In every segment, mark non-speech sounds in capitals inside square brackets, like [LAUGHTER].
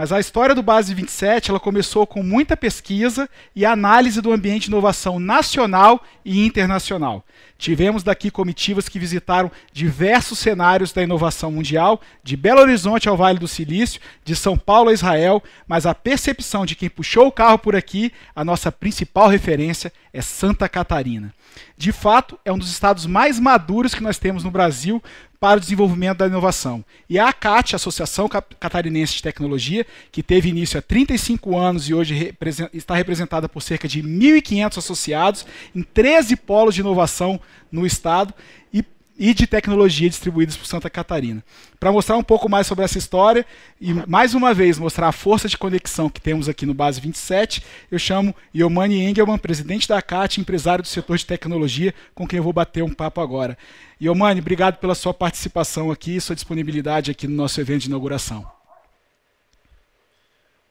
Mas a história do Base 27 ela começou com muita pesquisa e análise do ambiente de inovação nacional e internacional. Tivemos daqui comitivas que visitaram diversos cenários da inovação mundial, de Belo Horizonte ao Vale do Silício, de São Paulo a Israel, mas a percepção de quem puxou o carro por aqui, a nossa principal referência é Santa Catarina. De fato, é um dos estados mais maduros que nós temos no Brasil para o desenvolvimento da inovação. E a ACAT, Associação Catarinense de Tecnologia, que teve início há 35 anos e hoje está representada por cerca de 1.500 associados em 13 polos de inovação no estado, e de tecnologia distribuídos por Santa Catarina. Para mostrar um pouco mais sobre essa história e mais uma vez mostrar a força de conexão que temos aqui no Base 27, eu chamo Yomani Engelman, presidente da CAT, empresário do setor de tecnologia, com quem eu vou bater um papo agora. Yomani, obrigado pela sua participação aqui e sua disponibilidade aqui no nosso evento de inauguração.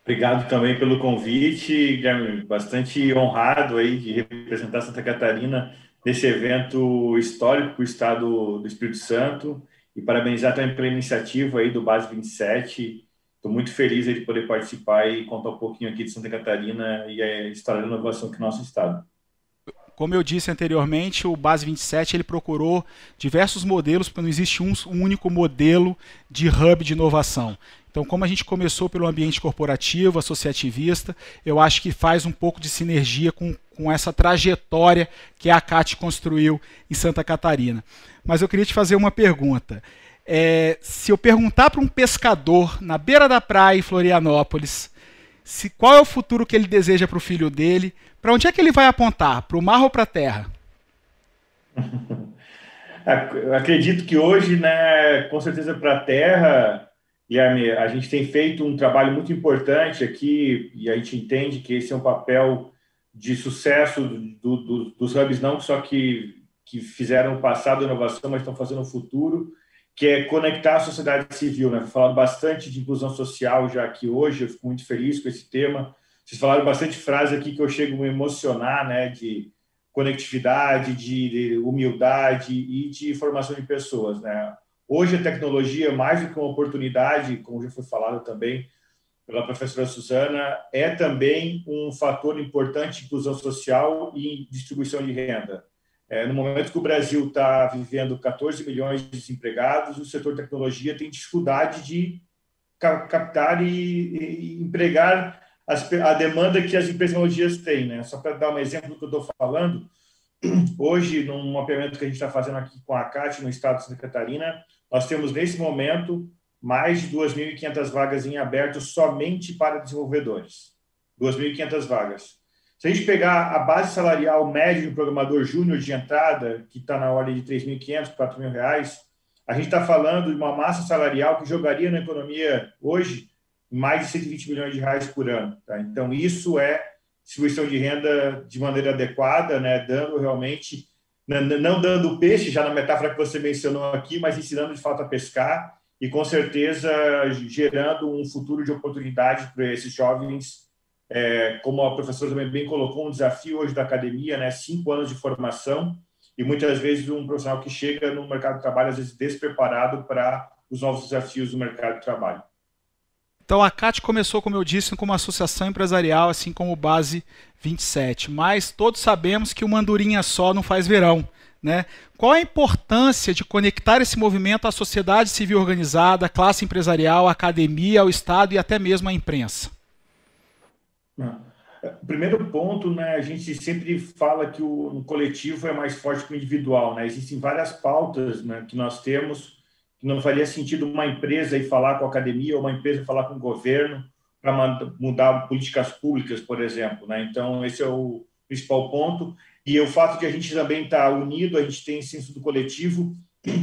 Obrigado também pelo convite, Guilherme, bastante honrado aí de representar Santa Catarina desse evento histórico para o Estado do Espírito Santo e parabenizar também pela iniciativa aí do Base 27. Estou muito feliz de poder participar e contar um pouquinho aqui de Santa Catarina e a história da inovação aqui no nosso estado. Como eu disse anteriormente, o Base 27 ele procurou diversos modelos, porque não existe um, um único modelo de hub de inovação. Então, como a gente começou pelo ambiente corporativo, associativista, eu acho que faz um pouco de sinergia com, com essa trajetória que a CAT construiu em Santa Catarina. Mas eu queria te fazer uma pergunta. É, se eu perguntar para um pescador na beira da praia em Florianópolis se, qual é o futuro que ele deseja para o filho dele, para onde é que ele vai apontar? Para o mar ou para a terra? [LAUGHS] Acredito que hoje, né, com certeza para a terra, Guilherme, a gente tem feito um trabalho muito importante aqui e a gente entende que esse é um papel de sucesso do, do, dos hubs, não só que, que fizeram o passado a inovação, mas estão fazendo o futuro, que é conectar a sociedade civil. Né? Falando bastante de inclusão social já aqui hoje, eu fico muito feliz com esse tema. Vocês falaram bastante frase aqui que eu chego a me emocionar, né? de conectividade, de humildade e de formação de pessoas. Né? Hoje a tecnologia, mais do que uma oportunidade, como já foi falado também pela professora Suzana, é também um fator importante de inclusão social e distribuição de renda. É, no momento que o Brasil está vivendo 14 milhões de desempregados, o setor tecnologia tem dificuldade de captar e, e empregar as, a demanda que as empresas tecnologias têm. Né? Só para dar um exemplo do que eu estou falando, hoje, num mapeamento que a gente está fazendo aqui com a CAT no estado de Santa Catarina, nós temos, nesse momento, mais de 2.500 vagas em aberto somente para desenvolvedores. 2.500 vagas. Se a gente pegar a base salarial média um programador júnior de entrada, que está na ordem de 3.500, 4.000 reais, a gente está falando de uma massa salarial que jogaria na economia hoje mais de 120 milhões de reais por ano. Tá? Então, isso é distribuição de renda de maneira adequada, né? dando realmente não dando peixe, já na metáfora que você mencionou aqui, mas ensinando de fato a pescar e com certeza gerando um futuro de oportunidade para esses jovens. É, como a professora também bem colocou, um desafio hoje da academia, né? Cinco anos de formação e muitas vezes um profissional que chega no mercado de trabalho às vezes despreparado para os novos desafios do mercado de trabalho. Então a CAT começou, como eu disse, como uma associação empresarial, assim como Base 27. Mas todos sabemos que uma andorinha só não faz verão. Né? Qual a importância de conectar esse movimento à sociedade civil organizada, à classe empresarial, à academia, ao Estado e até mesmo à imprensa? O primeiro ponto, né, a gente sempre fala que o coletivo é mais forte que o individual. Né? Existem várias pautas né, que nós temos que não faria sentido uma empresa ir falar com a academia ou uma empresa falar com o governo para mudar políticas públicas, por exemplo. Né? Então, esse é o principal ponto. E o fato de a gente também estar tá unido, a gente tem senso do coletivo,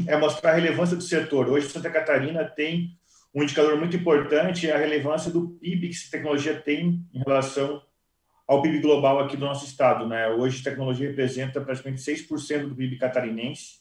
é mostrar a relevância do setor. Hoje, Santa Catarina tem um indicador muito importante, é a relevância do PIB que a tecnologia tem em relação ao PIB global aqui do nosso estado. Né? Hoje, tecnologia representa praticamente 6% do PIB catarinense,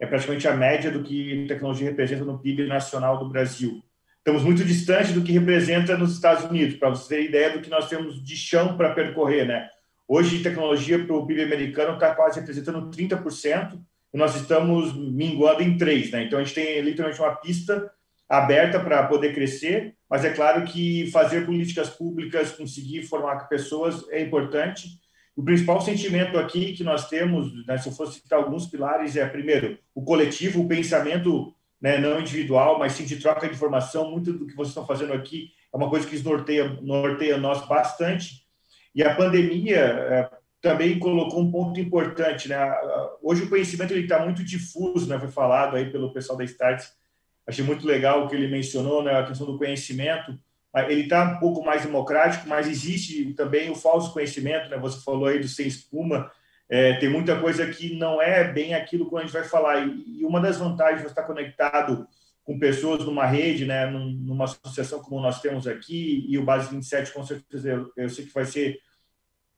é praticamente a média do que tecnologia representa no PIB nacional do Brasil. Estamos muito distante do que representa nos Estados Unidos, para você ter ideia do que nós temos de chão para percorrer, né? Hoje, tecnologia para o PIB americano está quase representando 30%, e nós estamos minguando em 3%, né? Então, a gente tem literalmente uma pista aberta para poder crescer, mas é claro que fazer políticas públicas, conseguir formar pessoas é importante. O principal sentimento aqui que nós temos, né, se eu fosse citar alguns pilares, é, primeiro, o coletivo, o pensamento né, não individual, mas sim de troca de informação. Muito do que vocês estão fazendo aqui é uma coisa que norteia, norteia nós bastante. E a pandemia é, também colocou um ponto importante. Né? Hoje o conhecimento está muito difuso, né? foi falado aí pelo pessoal da Starts. Achei muito legal o que ele mencionou, né? a questão do conhecimento. Ele está um pouco mais democrático, mas existe também o falso conhecimento. Né? Você falou aí do sem espuma. É, tem muita coisa que não é bem aquilo que a gente vai falar. E, uma das vantagens de estar conectado com pessoas numa rede, né, numa associação como nós temos aqui, e o Base 27, com certeza, eu, eu sei que vai ser,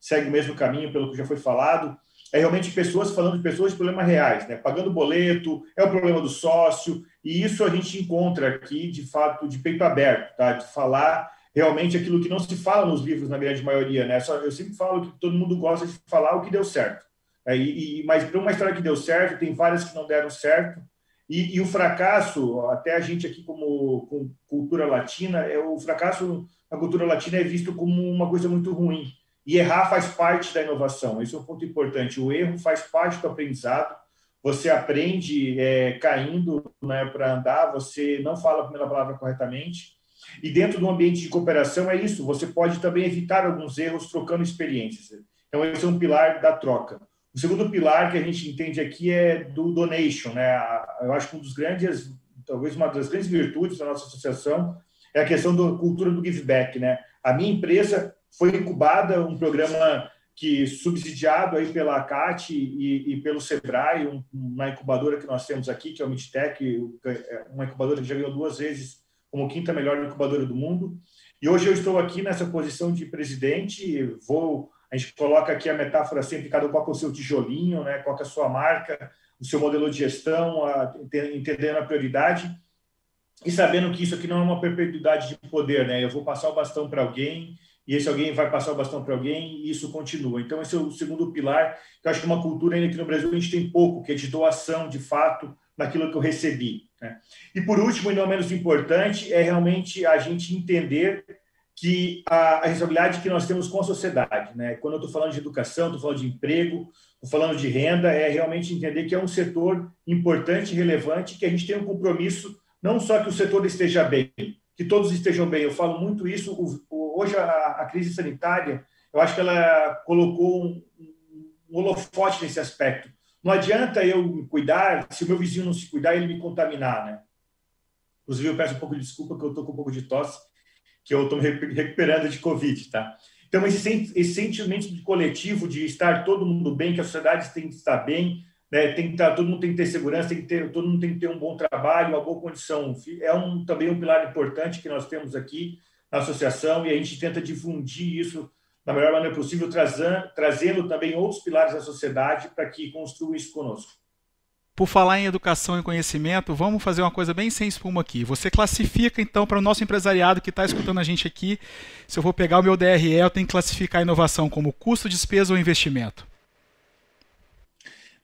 segue o mesmo caminho, pelo que já foi falado, é realmente pessoas falando de pessoas de problemas reais, né, pagando boleto, é o problema do sócio, e isso a gente encontra aqui, de fato, de peito aberto, tá, de falar realmente aquilo que não se fala nos livros, na grande maioria, né, Só, eu sempre falo que todo mundo gosta de falar o que deu certo, é, e, e, mas para uma história que deu certo, tem várias que não deram certo, e, e, o fracasso, até a gente aqui como, como, cultura latina, é o fracasso na cultura latina é visto como uma coisa muito ruim. E errar faz parte da inovação. Esse é um ponto importante. O erro faz parte do aprendizado. Você aprende é, caindo né, para andar, você não fala a primeira palavra corretamente. E dentro do ambiente de cooperação é isso. Você pode também evitar alguns erros trocando experiências. Então, esse é um pilar da troca. O segundo pilar que a gente entende aqui é do donation, né? Eu acho que um dos grandes, talvez uma das grandes virtudes da nossa associação é a questão da cultura do give back, né? A minha empresa foi incubada um programa que subsidiado aí pela CAT e, e pelo Sebrae, um, uma incubadora que nós temos aqui, que é o Midtech, uma incubadora que já ganhou duas vezes como quinta melhor incubadora do mundo. E hoje eu estou aqui nessa posição de presidente, vou a gente coloca aqui a metáfora sempre, cada um qual é o seu tijolinho, né? qual é a sua marca, o seu modelo de gestão, a, entendendo a prioridade e sabendo que isso aqui não é uma perpetuidade de poder. Né? Eu vou passar o bastão para alguém e esse alguém vai passar o bastão para alguém e isso continua. Então, esse é o segundo pilar, que eu acho que é uma cultura ainda que no Brasil a gente tem pouco, que é de doação, de fato, naquilo que eu recebi. Né? E, por último, e não menos importante, é realmente a gente entender que a, a, responsabilidade que nós temos com a sociedade. Né? Quando eu estou falando de educação, estou falando de emprego, estou falando de renda, é realmente entender que é um setor importante relevante, que a gente tem um compromisso, não só que o setor esteja bem, que todos estejam bem. Eu falo muito isso. Hoje, a, a, crise sanitária, eu acho que ela colocou um, um holofote nesse aspecto. Não adianta eu me cuidar se o meu vizinho não se cuidar ele me contaminar, né? Inclusive, eu peço um pouco de desculpa, que eu estou com um pouco de tosse que eu estou me recuperando de Covid, tá? Então, esse, esse sentimento de coletivo, de estar todo mundo bem, que a sociedade tem que estar bem, né? tem que estar, todo mundo tem que ter segurança, tem que ter, todo mundo tem que ter um bom trabalho, uma boa condição. É um, também um pilar importante que nós temos aqui na associação e a gente tenta difundir isso da melhor maneira possível, trazendo, trazendo também outros pilares da sociedade para que construam isso conosco. Por falar em educação e conhecimento, vamos fazer uma coisa bem sem espuma aqui. Você classifica, então, para o nosso empresariado que está escutando a gente aqui, se eu vou pegar o meu DRE, eu tenho que classificar a inovação como custo, despesa ou investimento?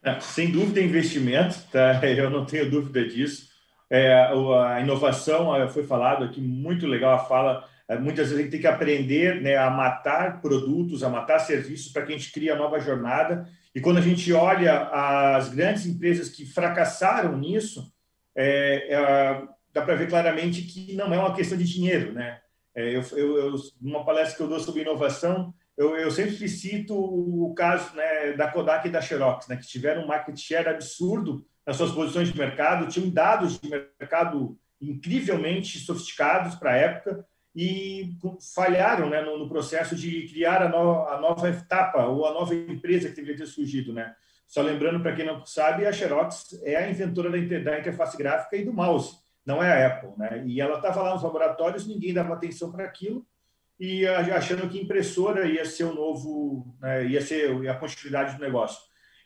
É, sem dúvida, investimento, tá? [LAUGHS] eu não tenho dúvida disso. É, a inovação, é, foi falado aqui, muito legal a fala. É, muitas vezes a gente tem que aprender né, a matar produtos, a matar serviços para que a gente crie a nova jornada e quando a gente olha as grandes empresas que fracassaram nisso, é, é, dá para ver claramente que não é uma questão de dinheiro. Né? É, eu, eu, numa palestra que eu dou sobre inovação, eu, eu sempre cito o caso né, da Kodak e da Xerox, né, que tiveram um market share absurdo nas suas posições de mercado, tinham dados de mercado incrivelmente sofisticados para a época, e falharam né, no, no, processo de criar a, no, a, nova etapa ou a nova empresa que deveria ter surgido. Né? Só lembrando, para quem não sabe, a Xerox é a inventora da, da, interface gráfica e do mouse, não é a Apple. Né? E ela estava lá nos laboratórios, ninguém dava atenção para aquilo, e achando que impressora ia ser o novo, né, ia ser a continuidade do negócio.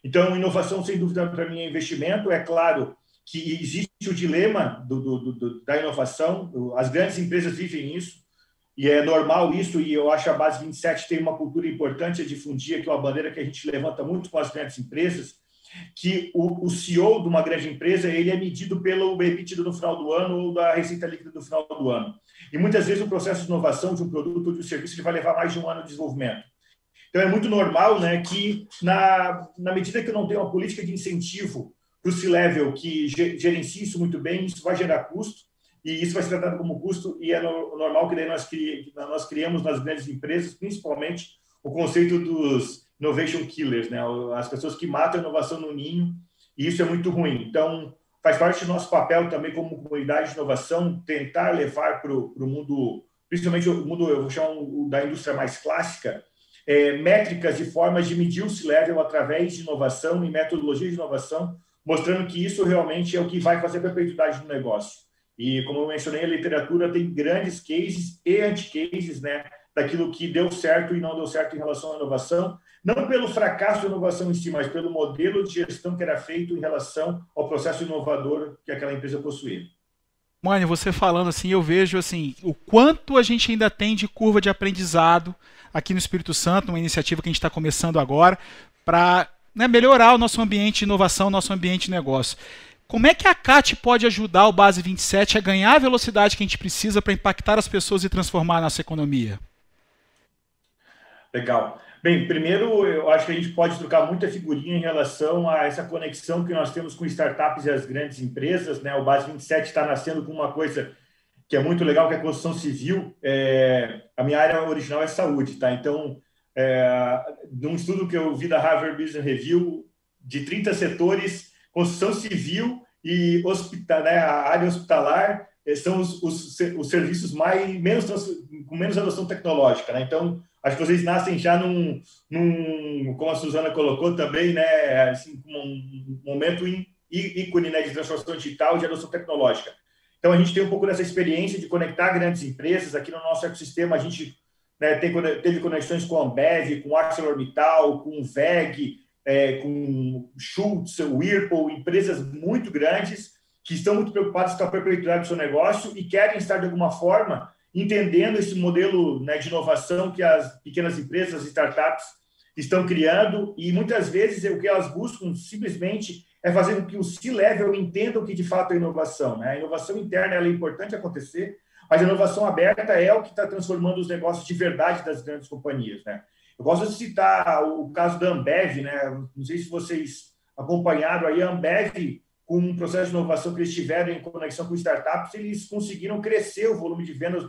Então, inovação, sem dúvida, para mim é investimento. É claro que existe o dilema do, do, do, da inovação, as grandes empresas vivem isso, e é normal isso, e eu acho a Base 27 tem uma cultura importante a difundir, que é uma bandeira que a gente levanta muito com as grandes empresas, que o, o CEO de uma grande empresa ele é medido pelo EBITDA no final do ano ou da receita líquida no final do ano. E muitas vezes o processo de inovação de um produto ou de um serviço ele vai levar mais de um ano de desenvolvimento. Então é muito normal né, que, na, na medida que eu não tenho uma política de incentivo para o C-Level que gerencie isso muito bem, isso vai gerar custo, e isso vai ser tratado como custo, e é normal que daí nós, cri, nós criamos nas grandes empresas, principalmente, o conceito dos innovation killers, né? as pessoas que matam a inovação no ninho, e isso é muito ruim. Então, faz parte do nosso papel também como comunidade de inovação tentar levar para o mundo, principalmente o mundo, eu vou chamar o da indústria mais clássica, é, métricas e formas de medir o C-Level através de inovação e metodologia de inovação, mostrando que isso realmente é o que vai fazer a perpetuidade do negócio. E, como eu mencionei, a literatura tem grandes cases e anti-cases, né, daquilo que deu certo e não deu certo em relação à inovação, não pelo fracasso da inovação em si, mas pelo modelo de gestão que era feito em relação ao processo inovador que aquela empresa possuía. Mãe, você falando assim, eu vejo assim o quanto a gente ainda tem de curva de aprendizado aqui no Espírito Santo, uma iniciativa que a gente está começando agora, para né, melhorar o nosso ambiente de inovação, nosso ambiente de negócio. Como é que a CAT pode ajudar o Base 27 a ganhar a velocidade que a gente precisa para impactar as pessoas e transformar a nossa economia? Legal. Bem, primeiro, eu acho que a gente pode trocar muita figurinha em relação a essa conexão que nós temos com startups e as grandes empresas. Né? O Base 27 está nascendo com uma coisa que é muito legal, que é a construção civil. É... A minha área original é saúde, tá? Então, é... num estudo que eu vi da Harvard Business Review, de 30 setores, construção civil e hospital, né, a área hospitalar eh, são os, os, os serviços mais menos com menos adoção tecnológica, né? Então, Acho que vocês nascem já num, num como a Suzana colocou também, né, assim, um momento ícone né, de transformação digital e de adoção tecnológica. Então, a gente tem um pouco dessa experiência de conectar grandes empresas. Aqui no nosso ecossistema, a gente né, tem, teve conexões com a Ambev, com ArcelorMittal, com VEG, é, com Schultz, Whirlpool, empresas muito grandes que estão muito preocupadas com a perpetuidade do seu negócio e querem estar, de alguma forma, entendendo esse modelo né, de inovação que as pequenas empresas, as startups estão criando e muitas vezes o que elas buscam simplesmente é fazer com que o C-level entenda o que de fato é inovação. Né? A inovação interna é importante acontecer, mas a inovação aberta é o que está transformando os negócios de verdade das grandes companhias. Né? Eu gosto de citar o caso da Ambev, né? não sei se vocês acompanharam aí, a Ambev com um processo de inovação que eles tiveram em conexão com startups, eles conseguiram crescer o volume de vendas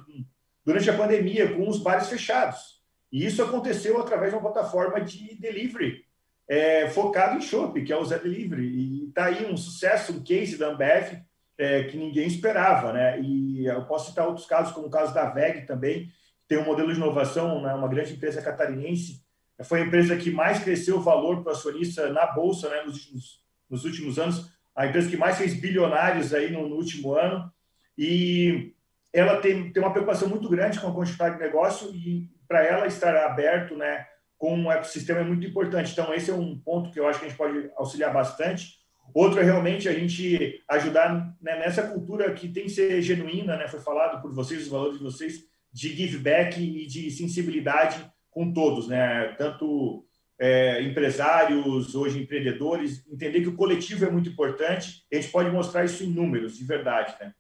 durante a pandemia, com os bares fechados. E isso aconteceu através de uma plataforma de delivery é, focado em shopping, que é o Zé Delivery. E está aí um sucesso, um case da Ambev é, que ninguém esperava. Né? E eu posso citar outros casos, como o caso da VEG também, que tem um modelo de inovação, né, uma grande empresa catarinense. Foi a empresa que mais cresceu o valor para acionista na Bolsa né, nos, últimos, nos últimos anos a empresa que mais fez bilionários aí no, no último ano, e ela tem, tem uma preocupação muito grande com a quantidade de negócio e para ela estar aberto né, com um ecossistema é muito importante. Então, esse é um ponto que eu acho que a gente pode auxiliar bastante. Outro é realmente a gente ajudar né, nessa cultura que tem que ser genuína, né, foi falado por vocês, os valores de vocês, de give back e de sensibilidade com todos, né, tanto é, empresários, hoje empreendedores, entender que o coletivo é muito importante. A gente pode mostrar isso em números, de verdade. Né?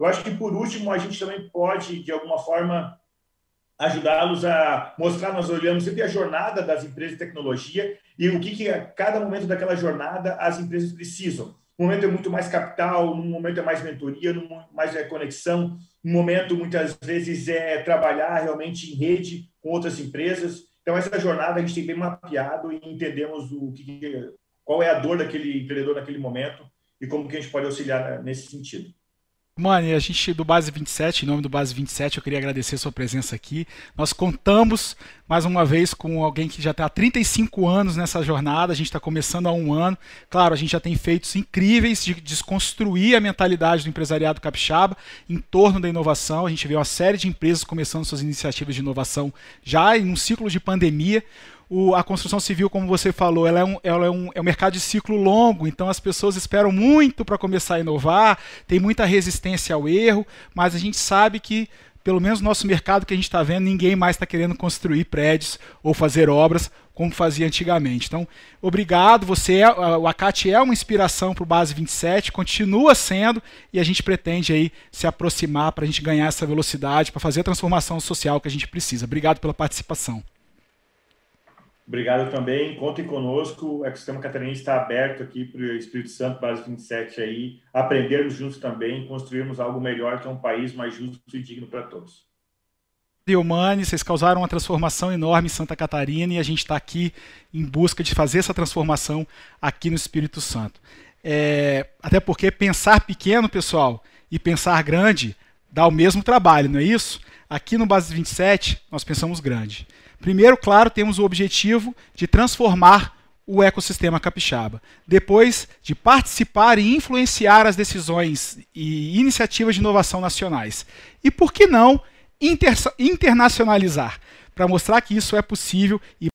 Eu acho que, por último, a gente também pode, de alguma forma, ajudá-los a mostrar, nós olhamos sempre a jornada das empresas de tecnologia e o que, que a cada momento daquela jornada as empresas precisam. Um momento é muito mais capital, num momento é mais mentoria, num mais é conexão, um momento muitas vezes é trabalhar realmente em rede com outras empresas. Então, essa jornada a gente tem bem mapeado e entendemos o que, qual é a dor daquele empreendedor naquele momento e como que a gente pode auxiliar nesse sentido. Mano, a gente do Base 27, em nome do Base 27, eu queria agradecer a sua presença aqui. Nós contamos mais uma vez com alguém que já está há 35 anos nessa jornada, a gente está começando há um ano. Claro, a gente já tem feitos incríveis de desconstruir a mentalidade do empresariado capixaba em torno da inovação. A gente vê uma série de empresas começando suas iniciativas de inovação já em um ciclo de pandemia o, a construção civil, como você falou, ela é, um, ela é, um, é um mercado de ciclo longo, então as pessoas esperam muito para começar a inovar, tem muita resistência ao erro, mas a gente sabe que pelo menos no nosso mercado que a gente está vendo, ninguém mais está querendo construir prédios ou fazer obras como fazia antigamente. Então, obrigado. Você é, o ACAT é uma inspiração para o Base 27, continua sendo, e a gente pretende aí se aproximar para a gente ganhar essa velocidade, para fazer a transformação social que a gente precisa. Obrigado pela participação. Obrigado também. Contem conosco. O ecossistema catarinense está aberto aqui para o Espírito Santo, base 27 aí, aprendermos juntos também, construirmos algo melhor, que é um país mais justo e digno para todos. Humane, vocês causaram uma transformação enorme em Santa Catarina e a gente está aqui em busca de fazer essa transformação aqui no Espírito Santo. É, até porque pensar pequeno, pessoal, e pensar grande dá o mesmo trabalho, não é isso? Aqui no Base 27, nós pensamos grande. Primeiro, claro, temos o objetivo de transformar o ecossistema capixaba. Depois, de participar e influenciar as decisões e iniciativas de inovação nacionais. E por que não inter internacionalizar? Para mostrar que isso é possível e